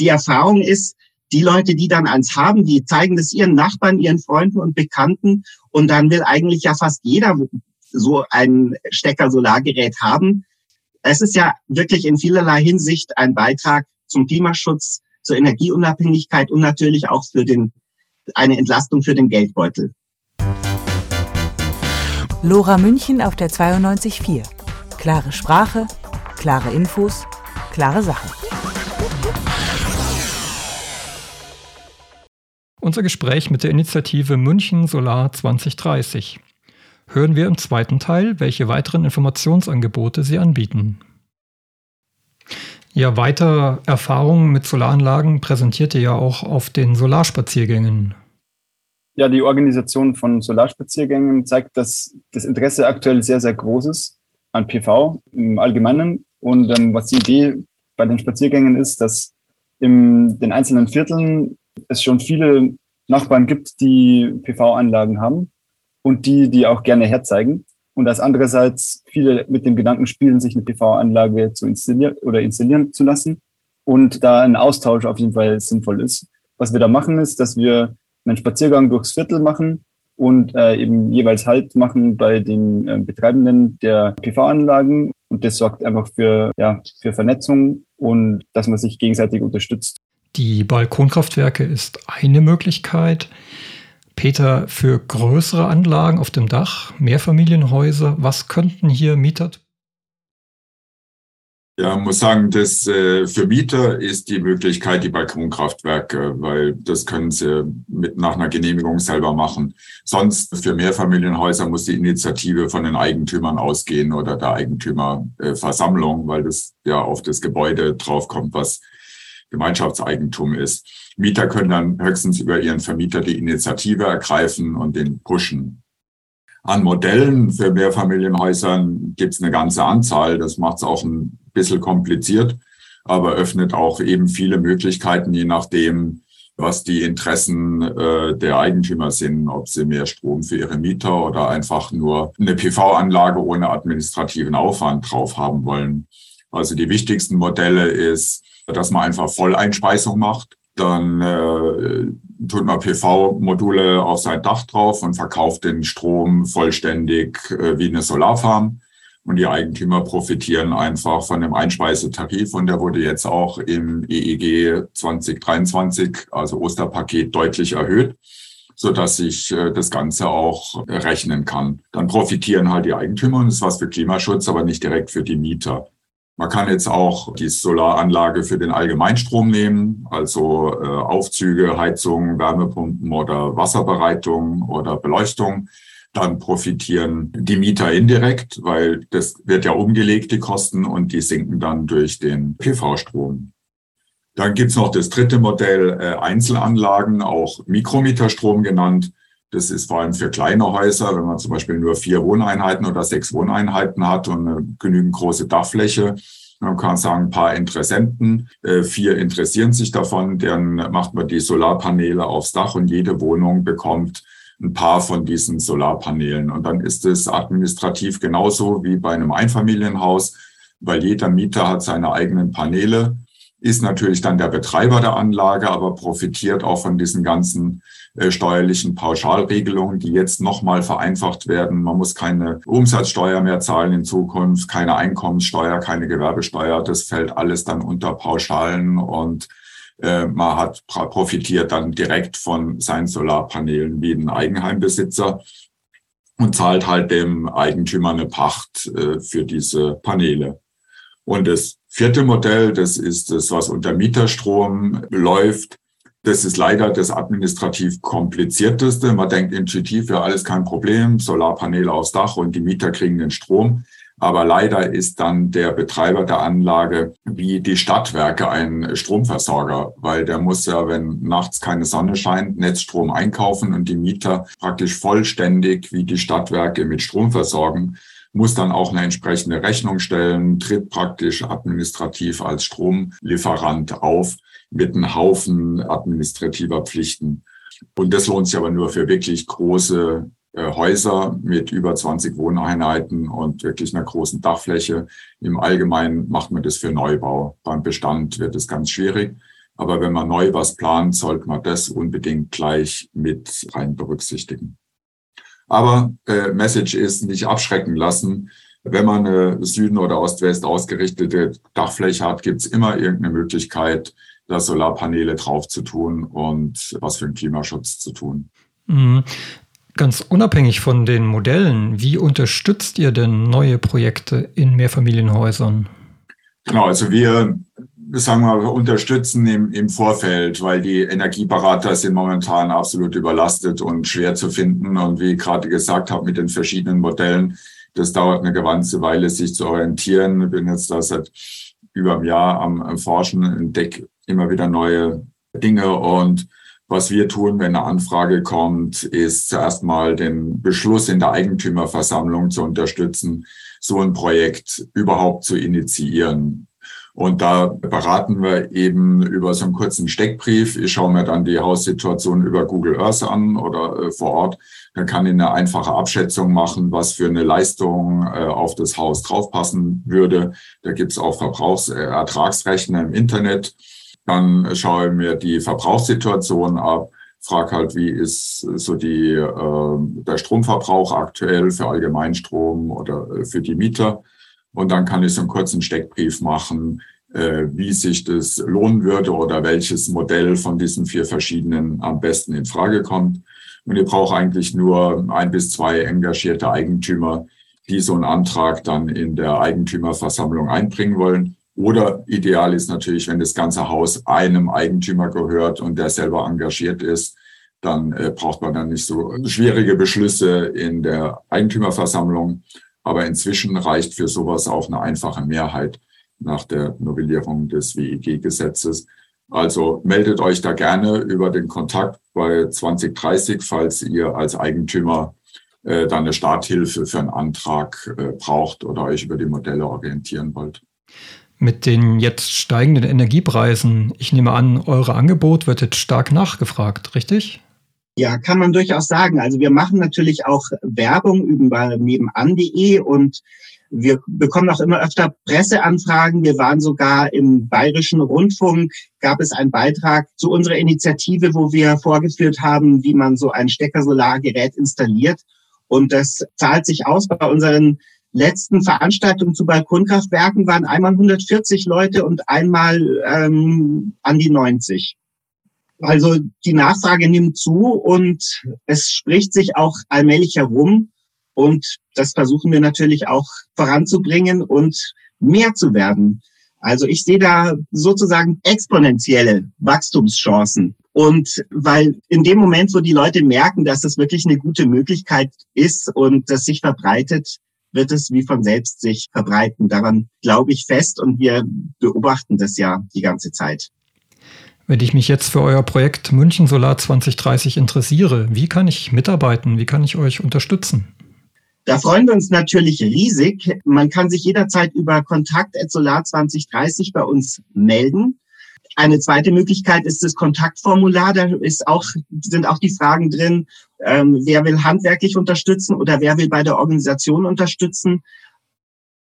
die Erfahrung ist, die Leute, die dann eins haben, die zeigen das ihren Nachbarn, ihren Freunden und Bekannten. Und dann will eigentlich ja fast jeder so ein Stecker-Solargerät haben. Es ist ja wirklich in vielerlei Hinsicht ein Beitrag zum Klimaschutz, zur Energieunabhängigkeit und natürlich auch für den, eine Entlastung für den Geldbeutel. Lora München auf der 92.4. Klare Sprache, klare Infos, klare Sache. Unser Gespräch mit der Initiative München Solar 2030. Hören wir im zweiten Teil, welche weiteren Informationsangebote sie anbieten. Ja, weiter Erfahrungen mit Solaranlagen präsentiert ihr ja auch auf den Solarspaziergängen. Ja, die Organisation von Solarspaziergängen zeigt, dass das Interesse aktuell sehr, sehr groß ist an PV im Allgemeinen. Und ähm, was die Idee bei den Spaziergängen ist, dass in den einzelnen Vierteln es schon viele Nachbarn gibt, die PV-Anlagen haben und die, die auch gerne herzeigen und dass andererseits viele mit dem Gedanken spielen, sich eine PV-Anlage zu installieren oder installieren zu lassen und da ein Austausch auf jeden Fall sinnvoll ist. Was wir da machen, ist, dass wir einen Spaziergang durchs Viertel machen und äh, eben jeweils Halt machen bei den äh, Betreibenden der PV-Anlagen. Und das sorgt einfach für, ja, für Vernetzung und dass man sich gegenseitig unterstützt. Die Balkonkraftwerke ist eine Möglichkeit. Peter, für größere Anlagen auf dem Dach, Mehrfamilienhäuser, was könnten hier Mieter ja, muss sagen, dass äh, für Mieter ist die Möglichkeit die Balkonkraftwerke, weil das können sie mit nach einer Genehmigung selber machen. Sonst für Mehrfamilienhäuser muss die Initiative von den Eigentümern ausgehen oder der Eigentümerversammlung, weil das ja auf das Gebäude draufkommt, was Gemeinschaftseigentum ist. Mieter können dann höchstens über ihren Vermieter die Initiative ergreifen und den pushen. An Modellen für Mehrfamilienhäusern gibt es eine ganze Anzahl. Das macht es auch ein bisschen kompliziert, aber öffnet auch eben viele Möglichkeiten, je nachdem, was die Interessen äh, der Eigentümer sind, ob sie mehr Strom für ihre Mieter oder einfach nur eine PV-Anlage ohne administrativen Aufwand drauf haben wollen. Also die wichtigsten Modelle ist, dass man einfach Volleinspeisung macht dann äh, tut man PV-Module auf sein Dach drauf und verkauft den Strom vollständig äh, wie eine Solarfarm. Und die Eigentümer profitieren einfach von dem Einspeisetarif. Und der wurde jetzt auch im EEG 2023, also Osterpaket, deutlich erhöht, so dass sich äh, das Ganze auch rechnen kann. Dann profitieren halt die Eigentümer und das ist was für Klimaschutz, aber nicht direkt für die Mieter. Man kann jetzt auch die Solaranlage für den Allgemeinstrom nehmen, also äh, Aufzüge, Heizung, Wärmepumpen oder Wasserbereitung oder Beleuchtung. Dann profitieren die Mieter indirekt, weil das wird ja umgelegt, die Kosten, und die sinken dann durch den PV-Strom. Dann gibt's noch das dritte Modell, äh, Einzelanlagen, auch Mikromieterstrom genannt. Das ist vor allem für kleine Häuser, wenn man zum Beispiel nur vier Wohneinheiten oder sechs Wohneinheiten hat und eine genügend große Dachfläche. Man kann sagen, ein paar Interessenten, äh, vier interessieren sich davon, dann macht man die Solarpaneele aufs Dach und jede Wohnung bekommt ein paar von diesen Solarpanelen. Und dann ist es administrativ genauso wie bei einem Einfamilienhaus, weil jeder Mieter hat seine eigenen Paneele ist natürlich dann der Betreiber der Anlage, aber profitiert auch von diesen ganzen äh, steuerlichen Pauschalregelungen, die jetzt nochmal vereinfacht werden. Man muss keine Umsatzsteuer mehr zahlen in Zukunft, keine Einkommenssteuer, keine Gewerbesteuer. Das fällt alles dann unter Pauschalen und äh, man hat profitiert dann direkt von seinen Solarpanelen wie ein Eigenheimbesitzer und zahlt halt dem Eigentümer eine Pacht äh, für diese Paneele. Und das vierte Modell, das ist das, was unter Mieterstrom läuft. Das ist leider das administrativ komplizierteste. Man denkt intuitiv, ja, alles kein Problem, Solarpaneele aufs Dach und die Mieter kriegen den Strom. Aber leider ist dann der Betreiber der Anlage wie die Stadtwerke ein Stromversorger, weil der muss ja, wenn nachts keine Sonne scheint, Netzstrom einkaufen und die Mieter praktisch vollständig wie die Stadtwerke mit Strom versorgen muss dann auch eine entsprechende Rechnung stellen, tritt praktisch administrativ als Stromlieferant auf mit einem Haufen administrativer Pflichten. Und das lohnt sich aber nur für wirklich große äh, Häuser mit über 20 Wohneinheiten und wirklich einer großen Dachfläche. Im Allgemeinen macht man das für Neubau. Beim Bestand wird es ganz schwierig. Aber wenn man neu was plant, sollte man das unbedingt gleich mit rein berücksichtigen. Aber äh, Message ist nicht abschrecken lassen. Wenn man eine Süden- oder Ost-West ausgerichtete Dachfläche hat, gibt es immer irgendeine Möglichkeit, da Solarpaneele drauf zu tun und was für den Klimaschutz zu tun. Mhm. Ganz unabhängig von den Modellen, wie unterstützt ihr denn neue Projekte in Mehrfamilienhäusern? Genau, also wir sagen wir mal, unterstützen im, im Vorfeld, weil die Energieberater sind momentan absolut überlastet und schwer zu finden. Und wie ich gerade gesagt habe, mit den verschiedenen Modellen, das dauert eine ganze Weile, sich zu orientieren. Ich bin jetzt da seit über einem Jahr am, am Forschen, entdecke immer wieder neue Dinge. Und was wir tun, wenn eine Anfrage kommt, ist zuerst mal den Beschluss in der Eigentümerversammlung zu unterstützen, so ein Projekt überhaupt zu initiieren. Und da beraten wir eben über so einen kurzen Steckbrief. Ich schaue mir dann die Haussituation über Google Earth an oder äh, vor Ort. Dann kann ich eine einfache Abschätzung machen, was für eine Leistung äh, auf das Haus draufpassen würde. Da gibt's auch Verbrauchsertragsrechner im Internet. Dann schaue ich mir die Verbrauchssituation ab frag halt, wie ist so die, äh, der Stromverbrauch aktuell für Allgemeinstrom oder äh, für die Mieter. Und dann kann ich so einen kurzen Steckbrief machen, äh, wie sich das lohnen würde oder welches Modell von diesen vier verschiedenen am besten in Frage kommt. Und ihr braucht eigentlich nur ein bis zwei engagierte Eigentümer, die so einen Antrag dann in der Eigentümerversammlung einbringen wollen. Oder ideal ist natürlich, wenn das ganze Haus einem Eigentümer gehört und der selber engagiert ist, dann äh, braucht man dann nicht so schwierige Beschlüsse in der Eigentümerversammlung, aber inzwischen reicht für sowas auch eine einfache Mehrheit nach der Novellierung des WEG-Gesetzes. Also meldet euch da gerne über den Kontakt bei 2030, falls ihr als Eigentümer äh, dann eine Starthilfe für einen Antrag äh, braucht oder euch über die Modelle orientieren wollt. Mit den jetzt steigenden Energiepreisen, ich nehme an, eure Angebot wird jetzt stark nachgefragt, richtig? Ja, kann man durchaus sagen. Also wir machen natürlich auch Werbung über nebenan.de und wir bekommen auch immer öfter Presseanfragen. Wir waren sogar im Bayerischen Rundfunk, gab es einen Beitrag zu unserer Initiative, wo wir vorgeführt haben, wie man so ein Steckersolargerät installiert. Und das zahlt sich aus. Bei unseren letzten Veranstaltungen zu Balkonkraftwerken waren einmal 140 Leute und einmal ähm, an die 90. Also die Nachfrage nimmt zu und es spricht sich auch allmählich herum. Und das versuchen wir natürlich auch voranzubringen und mehr zu werden. Also ich sehe da sozusagen exponentielle Wachstumschancen. Und weil in dem Moment, wo die Leute merken, dass es wirklich eine gute Möglichkeit ist und das sich verbreitet, wird es wie von selbst sich verbreiten. Daran glaube ich fest und wir beobachten das ja die ganze Zeit. Wenn ich mich jetzt für euer Projekt München Solar 2030 interessiere, wie kann ich mitarbeiten? Wie kann ich euch unterstützen? Da freuen wir uns natürlich riesig. Man kann sich jederzeit über Kontakt@solar 2030 bei uns melden. Eine zweite Möglichkeit ist das Kontaktformular. Da ist auch, sind auch die Fragen drin, ähm, wer will handwerklich unterstützen oder wer will bei der Organisation unterstützen.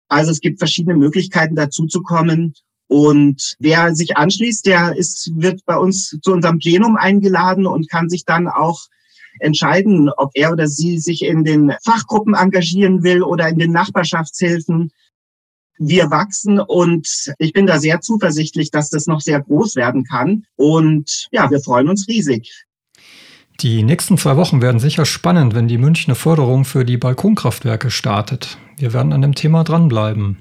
Also es gibt verschiedene Möglichkeiten dazu zu kommen. Und wer sich anschließt, der ist, wird bei uns zu unserem Plenum eingeladen und kann sich dann auch entscheiden, ob er oder sie sich in den Fachgruppen engagieren will oder in den Nachbarschaftshilfen. Wir wachsen und ich bin da sehr zuversichtlich, dass das noch sehr groß werden kann. Und ja, wir freuen uns riesig. Die nächsten zwei Wochen werden sicher spannend, wenn die Münchner Förderung für die Balkonkraftwerke startet. Wir werden an dem Thema dranbleiben.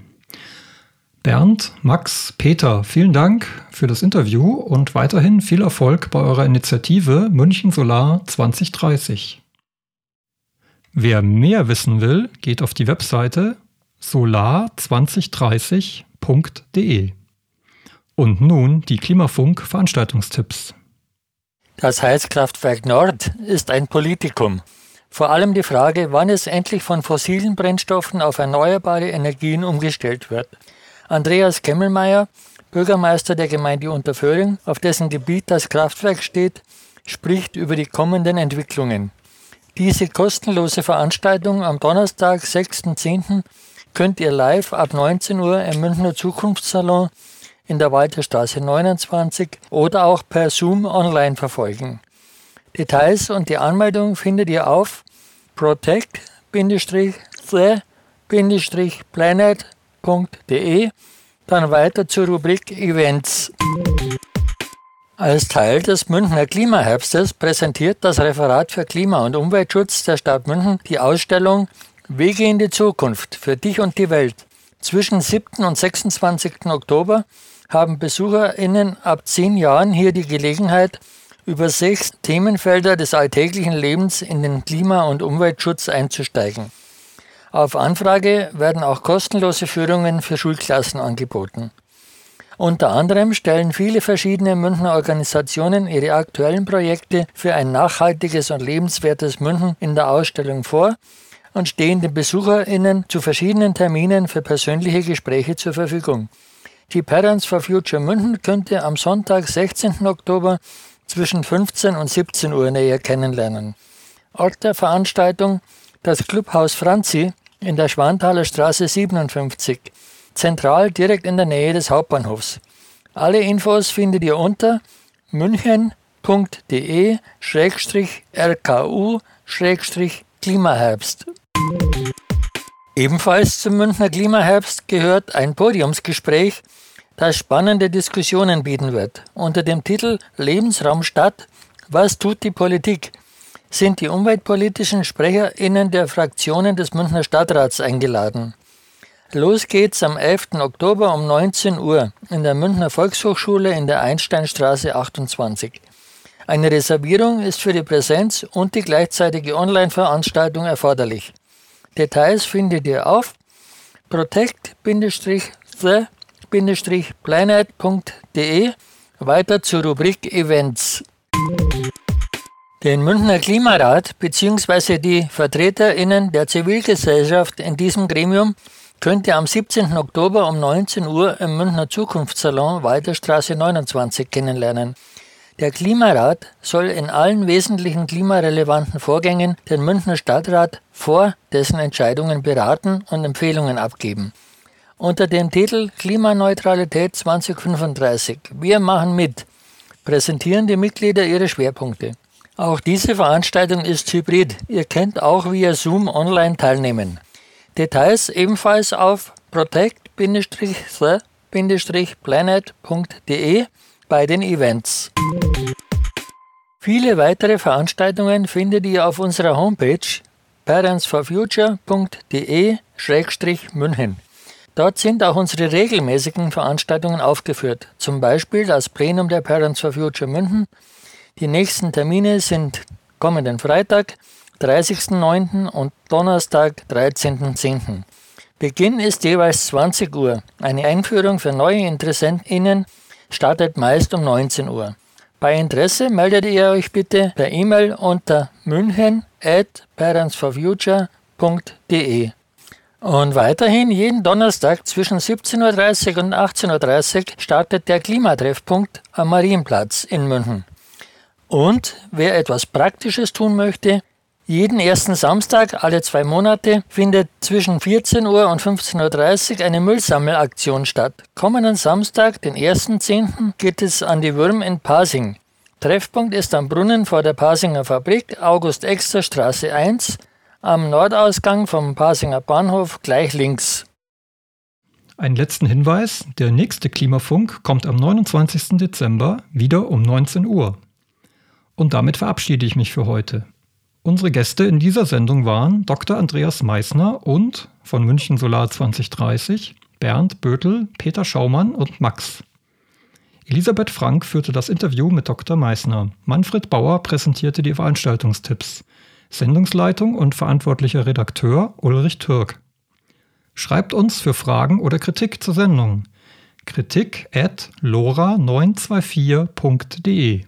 Bernd, Max, Peter, vielen Dank für das Interview und weiterhin viel Erfolg bei eurer Initiative München Solar 2030. Wer mehr wissen will, geht auf die Webseite solar2030.de. Und nun die Klimafunk-Veranstaltungstipps. Das Heizkraftwerk Nord ist ein Politikum. Vor allem die Frage, wann es endlich von fossilen Brennstoffen auf erneuerbare Energien umgestellt wird. Andreas Kemmelmeier, Bürgermeister der Gemeinde Unterföhring, auf dessen Gebiet das Kraftwerk steht, spricht über die kommenden Entwicklungen. Diese kostenlose Veranstaltung am Donnerstag, 6.10. könnt ihr live ab 19 Uhr im Münchner Zukunftssalon in der Walterstraße 29 oder auch per Zoom online verfolgen. Details und die Anmeldung findet ihr auf protect-the-planet.de, dann weiter zur Rubrik Events. Als Teil des Münchner Klimaherbstes präsentiert das Referat für Klima- und Umweltschutz der Stadt München die Ausstellung Wege in die Zukunft für dich und die Welt. Zwischen 7. und 26. Oktober haben BesucherInnen ab zehn Jahren hier die Gelegenheit, über sechs Themenfelder des alltäglichen Lebens in den Klima- und Umweltschutz einzusteigen. Auf Anfrage werden auch kostenlose Führungen für Schulklassen angeboten. Unter anderem stellen viele verschiedene Münchner Organisationen ihre aktuellen Projekte für ein nachhaltiges und lebenswertes München in der Ausstellung vor und stehen den BesucherInnen zu verschiedenen Terminen für persönliche Gespräche zur Verfügung. Die Parents for Future München könnte am Sonntag, 16. Oktober zwischen 15 und 17 Uhr näher kennenlernen. Ort der Veranstaltung das Clubhaus Franzi in der Schwanthaler Straße 57 zentral direkt in der Nähe des Hauptbahnhofs. Alle Infos findet ihr unter münchen.de-rku-klimaherbst. Ebenfalls zum Münchner Klimaherbst gehört ein Podiumsgespräch, das spannende Diskussionen bieten wird. Unter dem Titel Lebensraum Stadt, was tut die Politik? Sind die umweltpolitischen SprecherInnen der Fraktionen des Münchner Stadtrats eingeladen. Los geht's am 11. Oktober um 19 Uhr in der Münchner Volkshochschule in der Einsteinstraße 28. Eine Reservierung ist für die Präsenz und die gleichzeitige Online-Veranstaltung erforderlich. Details findet ihr auf protect-the-planet.de weiter zur Rubrik Events. Den Münchner Klimarat bzw. die VertreterInnen der Zivilgesellschaft in diesem Gremium könnt ihr am 17. Oktober um 19 Uhr im Münchner Zukunftssalon Walterstraße 29 kennenlernen. Der Klimarat soll in allen wesentlichen klimarelevanten Vorgängen den Münchner Stadtrat vor dessen Entscheidungen beraten und Empfehlungen abgeben. Unter dem Titel Klimaneutralität 2035 Wir machen mit präsentieren die Mitglieder ihre Schwerpunkte. Auch diese Veranstaltung ist hybrid. Ihr könnt auch via Zoom online teilnehmen. Details ebenfalls auf protect-the-planet.de bei den Events. Viele weitere Veranstaltungen findet ihr auf unserer Homepage parentsforfuture.de-münchen. Dort sind auch unsere regelmäßigen Veranstaltungen aufgeführt, zum Beispiel das Plenum der Parents for Future München. Die nächsten Termine sind kommenden Freitag, 30.09. und Donnerstag, 13.10. Beginn ist jeweils 20 Uhr. Eine Einführung für neue InteressentInnen startet meist um 19 Uhr. Bei Interesse meldet ihr euch bitte per E-Mail unter münchen at parentsforfuture.de. Und weiterhin jeden Donnerstag zwischen 17.30 Uhr und 18.30 Uhr startet der Klimatreffpunkt am Marienplatz in München. Und wer etwas Praktisches tun möchte, jeden ersten Samstag alle zwei Monate findet zwischen 14 Uhr und 15.30 Uhr eine Müllsammelaktion statt. Kommenden Samstag, den 1.10., geht es an die Würm in Pasing. Treffpunkt ist am Brunnen vor der Pasinger Fabrik, August-Exter Straße 1, am Nordausgang vom Pasinger Bahnhof gleich links. Einen letzten Hinweis, der nächste Klimafunk kommt am 29. Dezember wieder um 19 Uhr. Und damit verabschiede ich mich für heute. Unsere Gäste in dieser Sendung waren Dr. Andreas Meissner und von München Solar 2030 Bernd Bötel, Peter Schaumann und Max. Elisabeth Frank führte das Interview mit Dr. Meissner. Manfred Bauer präsentierte die Veranstaltungstipps. Sendungsleitung und verantwortlicher Redakteur Ulrich Türk. Schreibt uns für Fragen oder Kritik zur Sendung. Kritik at lora924.de.